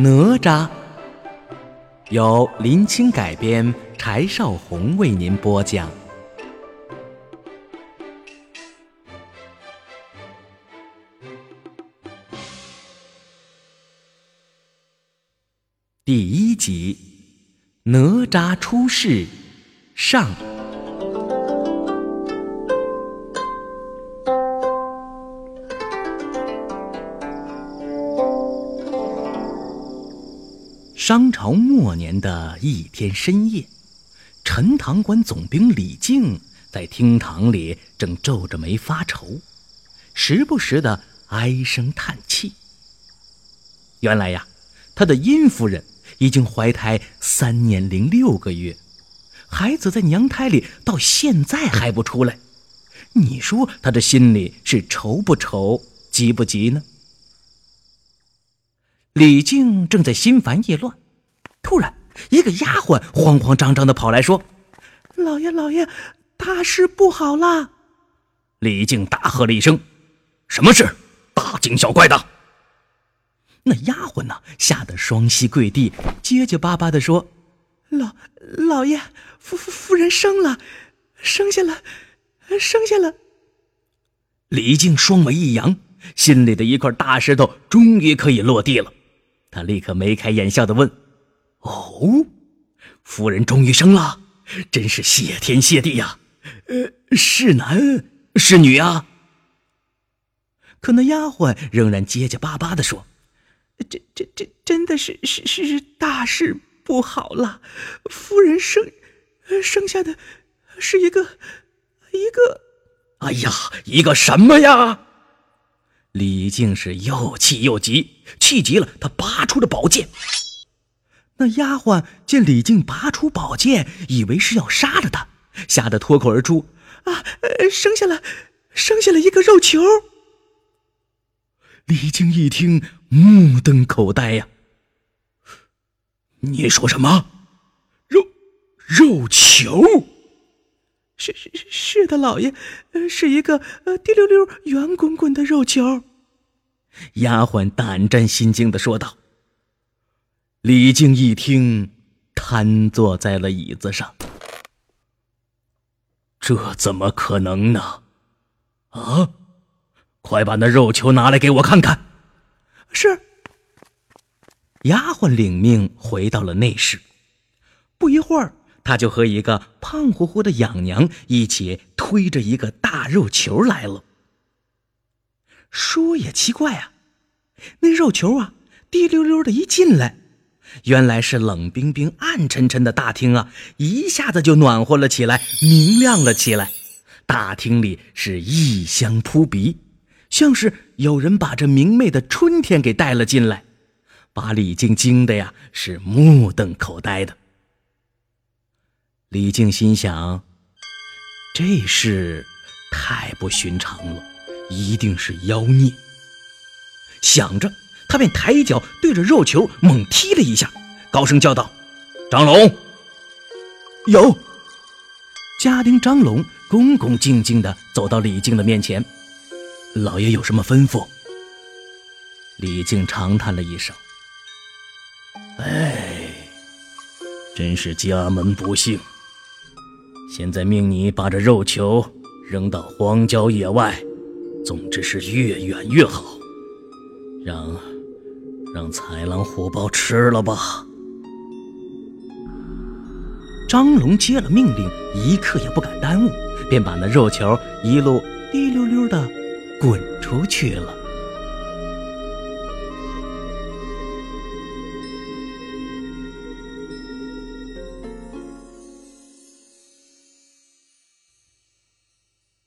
哪吒由林青改编，柴少红为您播讲。第一集：哪吒出世上。商朝末年的一天深夜，陈塘关总兵李靖在厅堂里正皱着眉发愁，时不时的唉声叹气。原来呀，他的殷夫人已经怀胎三年零六个月，孩子在娘胎里到现在还不出来。你说他这心里是愁不愁、急不急呢？李靖正在心烦意乱，突然，一个丫鬟慌慌张张的跑来说：“老爷，老爷，大事不好了！”李靖大喝了一声：“什么事？大惊小怪的！”那丫鬟呢，吓得双膝跪地，结结巴巴的说：“老老爷，夫夫夫人生了，生下了，生下了。”李靖双眉一扬，心里的一块大石头终于可以落地了。他立刻眉开眼笑的问：“哦，夫人终于生了，真是谢天谢地呀！呃，是男是女啊？”可那丫鬟仍然结结巴巴的说：“这、这、这真的是是是大事不好了，夫人生生下的是一个一个……哎呀，一个什么呀？”李靖是又气又急，气急了，他拔出了宝剑。那丫鬟见李靖拔出宝剑，以为是要杀了他，吓得脱口而出：“啊，生下了，生下了一个肉球！”李靖一听，目瞪口呆呀。你说什么？肉肉球？是是是的，老爷，是一个呃滴溜溜、圆滚滚的肉球。丫鬟胆战心惊的说道。李靖一听，瘫坐在了椅子上。这怎么可能呢？啊！快把那肉球拿来给我看看。是。丫鬟领命回到了内室，不一会儿。他就和一个胖乎乎的养娘一起推着一个大肉球来了。说也奇怪啊，那肉球啊，滴溜溜的一进来，原来是冷冰冰、暗沉沉的大厅啊，一下子就暖和了起来，明亮了起来。大厅里是异香扑鼻，像是有人把这明媚的春天给带了进来，把李靖惊的呀是目瞪口呆的。李靖心想：“这事太不寻常了，一定是妖孽。”想着，他便抬脚对着肉球猛踢了一下，高声叫道：“张龙！”有。家丁张龙恭恭敬敬地走到李靖的面前：“老爷有什么吩咐？”李靖长叹了一声：“哎，真是家门不幸。”现在命你把这肉球扔到荒郊野外，总之是越远越好，让让豺狼虎豹吃了吧。张龙接了命令，一刻也不敢耽误，便把那肉球一路滴溜溜的滚出去了。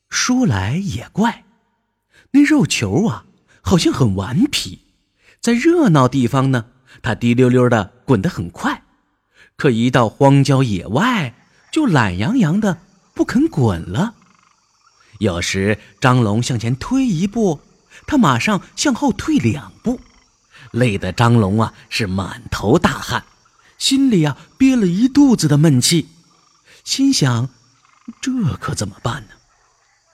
说来也怪，那肉球啊，好像很顽皮，在热闹地方呢，它滴溜溜的滚得很快，可一到荒郊野外，就懒洋洋的不肯滚了。有时张龙向前推一步，他马上向后退两步，累得张龙啊是满头大汗，心里啊憋了一肚子的闷气，心想：这可怎么办呢？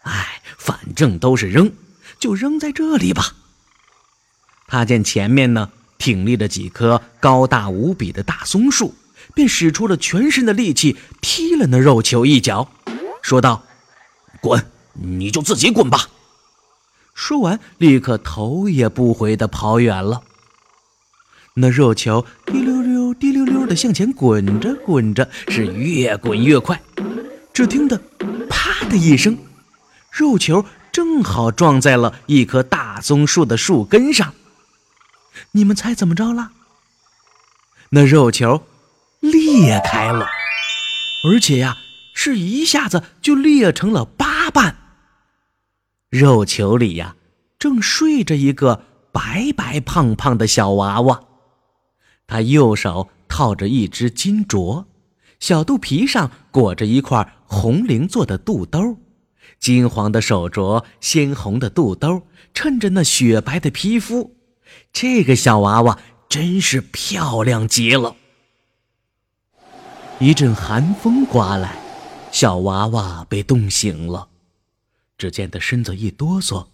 哎，反正都是扔，就扔在这里吧。他见前面呢挺立着几棵高大无比的大松树，便使出了全身的力气踢了那肉球一脚，说道：“滚，你就自己滚吧。”说完，立刻头也不回地跑远了。那肉球滴溜溜、滴溜溜地向前滚着滚着，是越滚越快。只听得“啪”的一声，肉球正好撞在了一棵大松树的树根上。你们猜怎么着了？那肉球裂开了，而且呀，是一下子就裂成了八瓣。肉球里呀，正睡着一个白白胖胖的小娃娃。他右手套着一只金镯，小肚皮上裹着一块红绫做的肚兜，金黄的手镯，鲜红的肚兜，衬着那雪白的皮肤，这个小娃娃真是漂亮极了。一阵寒风刮来，小娃娃被冻醒了，只见他身子一哆嗦，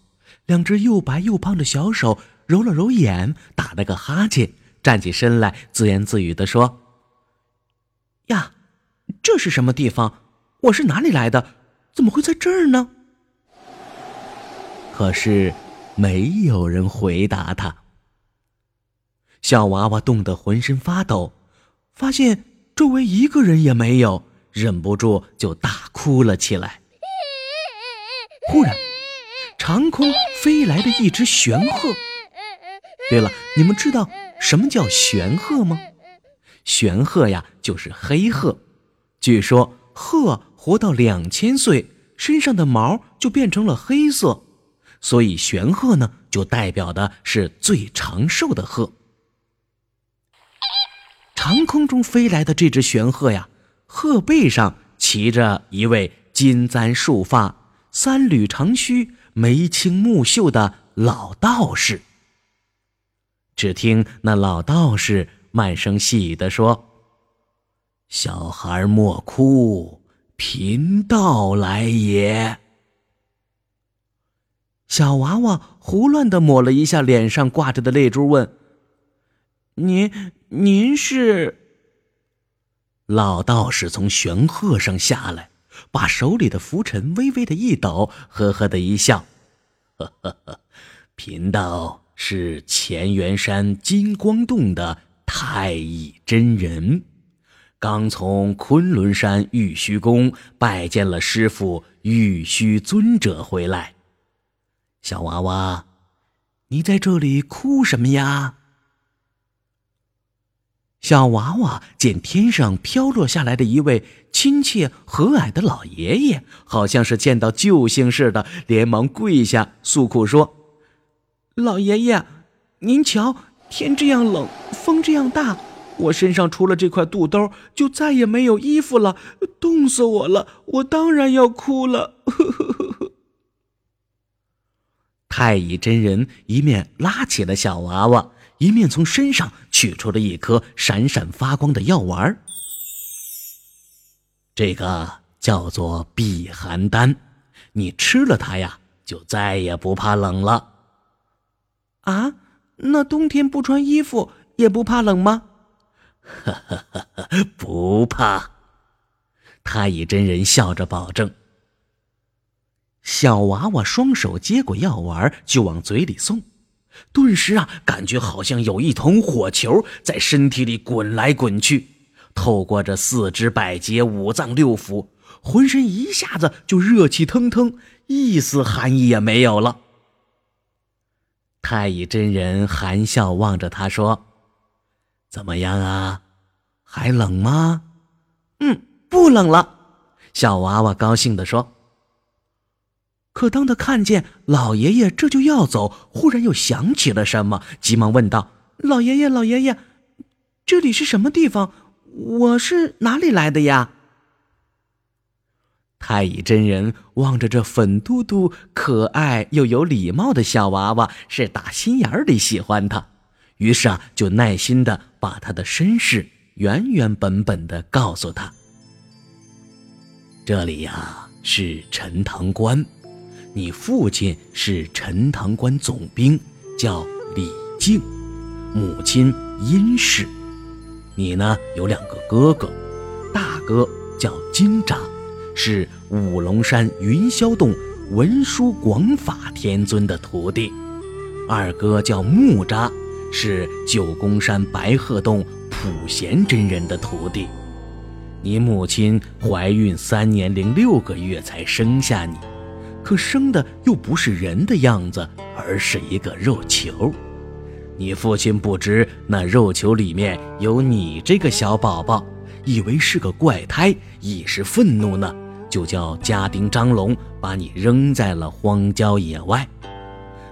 两只又白又胖的小手揉了揉眼，打了个哈欠。站起身来，自言自语地说：“呀，这是什么地方？我是哪里来的？怎么会在这儿呢？”可是，没有人回答他。小娃娃冻得浑身发抖，发现周围一个人也没有，忍不住就大哭了起来。忽然，长空飞来的一只玄鹤。对了，你们知道？什么叫玄鹤吗？玄鹤呀，就是黑鹤。据说鹤活到两千岁，身上的毛就变成了黑色，所以玄鹤呢，就代表的是最长寿的鹤。长空中飞来的这只玄鹤呀，鹤背上骑着一位金簪束发、三缕长须、眉清目秀的老道士。只听那老道士慢声细语地说：“小孩莫哭，贫道来也。”小娃娃胡乱的抹了一下脸上挂着的泪珠，问：“您您是？”老道士从玄鹤上下来，把手里的拂尘微微的一抖，呵呵的一笑：“呵呵呵，贫道。”是乾元山金光洞的太乙真人，刚从昆仑山玉虚宫拜见了师傅玉虚尊者回来。小娃娃，你在这里哭什么呀？小娃娃见天上飘落下来的一位亲切和蔼的老爷爷，好像是见到救星似的，连忙跪下诉苦说。老爷爷，您瞧，天这样冷，风这样大，我身上除了这块肚兜，就再也没有衣服了，冻死我了！我当然要哭了。太乙真人一面拉起了小娃娃，一面从身上取出了一颗闪闪发光的药丸。这个叫做避寒丹，你吃了它呀，就再也不怕冷了。啊，那冬天不穿衣服也不怕冷吗？哈哈哈哈不怕。太乙真人笑着保证。小娃娃双手接过药丸就往嘴里送，顿时啊，感觉好像有一团火球在身体里滚来滚去，透过这四肢百节、五脏六腑，浑身一下子就热气腾腾，一丝寒意也没有了。太乙真人含笑望着他说：“怎么样啊？还冷吗？”“嗯，不冷了。”小娃娃高兴地说。可当他看见老爷爷这就要走，忽然又想起了什么，急忙问道：“老爷爷，老爷爷，这里是什么地方？我是哪里来的呀？”太乙真人望着这粉嘟嘟、可爱又有礼貌的小娃娃，是打心眼里喜欢他，于是啊，就耐心的把他的身世原原本本的告诉他。这里呀是陈塘关，你父亲是陈塘关总兵，叫李靖，母亲殷氏。你呢有两个哥哥，大哥叫金吒，是五龙山云霄洞文殊广法天尊的徒弟；二哥叫木吒，是九宫山白鹤洞普贤真人的徒弟。你母亲怀孕三年零六个月才生下你，可生的又不是人的样子，而是一个肉球。你父亲不知那肉球里面有你这个小宝宝，以为是个怪胎，一时愤怒呢，就叫家丁张龙把你扔在了荒郊野外。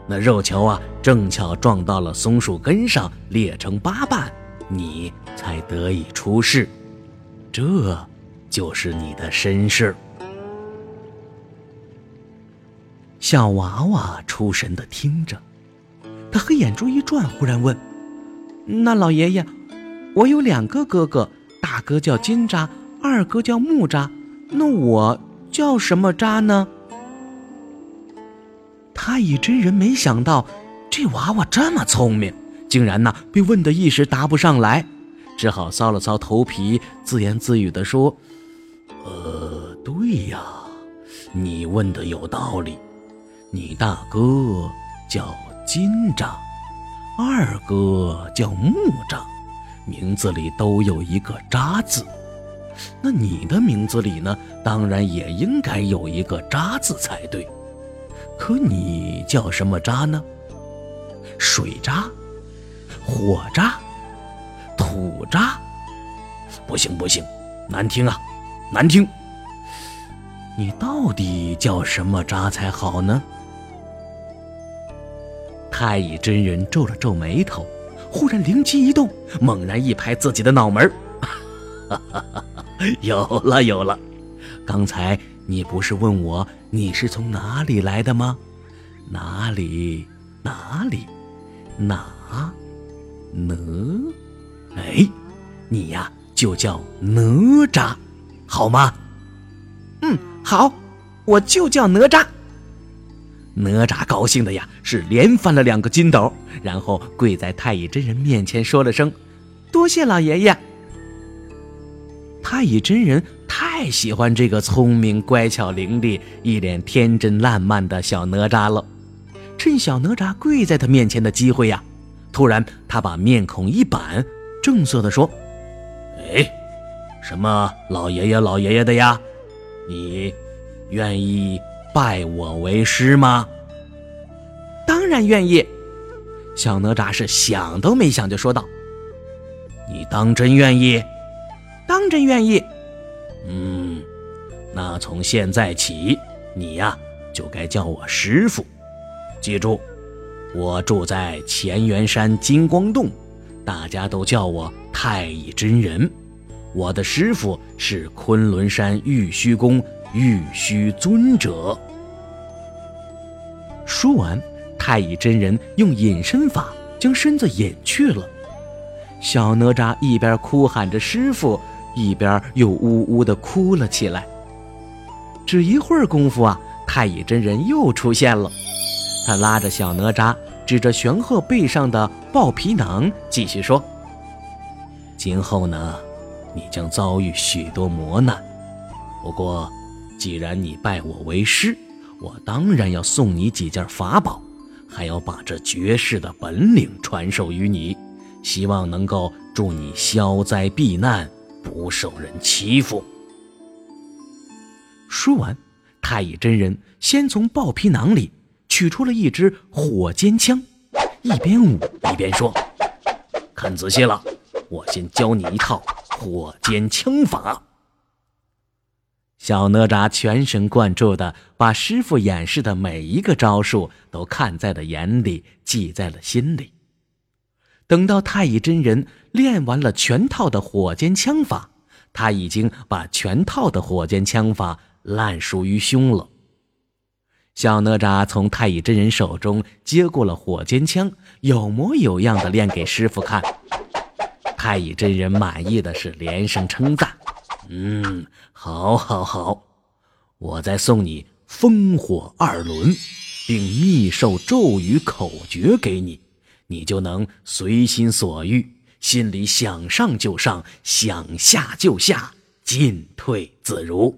那肉球啊，正巧撞到了松树根上，裂成八瓣，你才得以出世。这，就是你的身世。小娃娃出神的听着。他黑眼珠一转，忽然问：“那老爷爷，我有两个哥哥，大哥叫金吒，二哥叫木吒，那我叫什么吒呢？”太乙真人没想到这娃娃这么聪明，竟然呢被问得一时答不上来，只好搔了搔头皮，自言自语地说：“呃，对呀，你问的有道理，你大哥叫……”金吒，二哥叫木吒，名字里都有一个“渣”字。那你的名字里呢？当然也应该有一个“渣”字才对。可你叫什么渣呢？水渣、火渣、土渣？不行不行，难听啊，难听！你到底叫什么渣才好呢？太乙真人皱了皱眉头，忽然灵机一动，猛然一拍自己的脑门哈 有了有了！刚才你不是问我你是从哪里来的吗？哪里哪里哪哪？哎，你呀就叫哪吒，好吗？嗯，好，我就叫哪吒。哪吒高兴的呀，是连翻了两个筋斗，然后跪在太乙真人面前说了声：“多谢老爷爷。”太乙真人太喜欢这个聪明、乖巧、伶俐、一脸天真烂漫的小哪吒了。趁小哪吒跪在他面前的机会呀，突然他把面孔一板，正色的说：“哎，什么老爷爷、老爷爷的呀？你愿意？”拜我为师吗？当然愿意。小哪吒是想都没想就说道：“你当真愿意？当真愿意。嗯，那从现在起，你呀就该叫我师傅。记住，我住在乾元山金光洞，大家都叫我太乙真人。我的师傅是昆仑山玉虚宫。”玉虚尊者。说完，太乙真人用隐身法将身子隐去了。小哪吒一边哭喊着“师傅”，一边又呜呜地哭了起来。只一会儿功夫啊，太乙真人又出现了。他拉着小哪吒，指着玄鹤背上的豹皮囊，继续说：“今后呢，你将遭遇许多磨难，不过……”既然你拜我为师，我当然要送你几件法宝，还要把这绝世的本领传授于你，希望能够助你消灾避难，不受人欺负。说完，太乙真人先从豹皮囊里取出了一支火尖枪，一边舞一边说：“看仔细了，我先教你一套火尖枪法。”小哪吒全神贯注地把师傅演示的每一个招数都看在了眼里，记在了心里。等到太乙真人练完了全套的火尖枪法，他已经把全套的火尖枪法烂熟于胸了。小哪吒从太乙真人手中接过了火尖枪，有模有样的练给师傅看。太乙真人满意的是连声称赞。嗯，好，好，好，我再送你风火二轮，并秘授咒语口诀给你，你就能随心所欲，心里想上就上，想下就下，进退自如。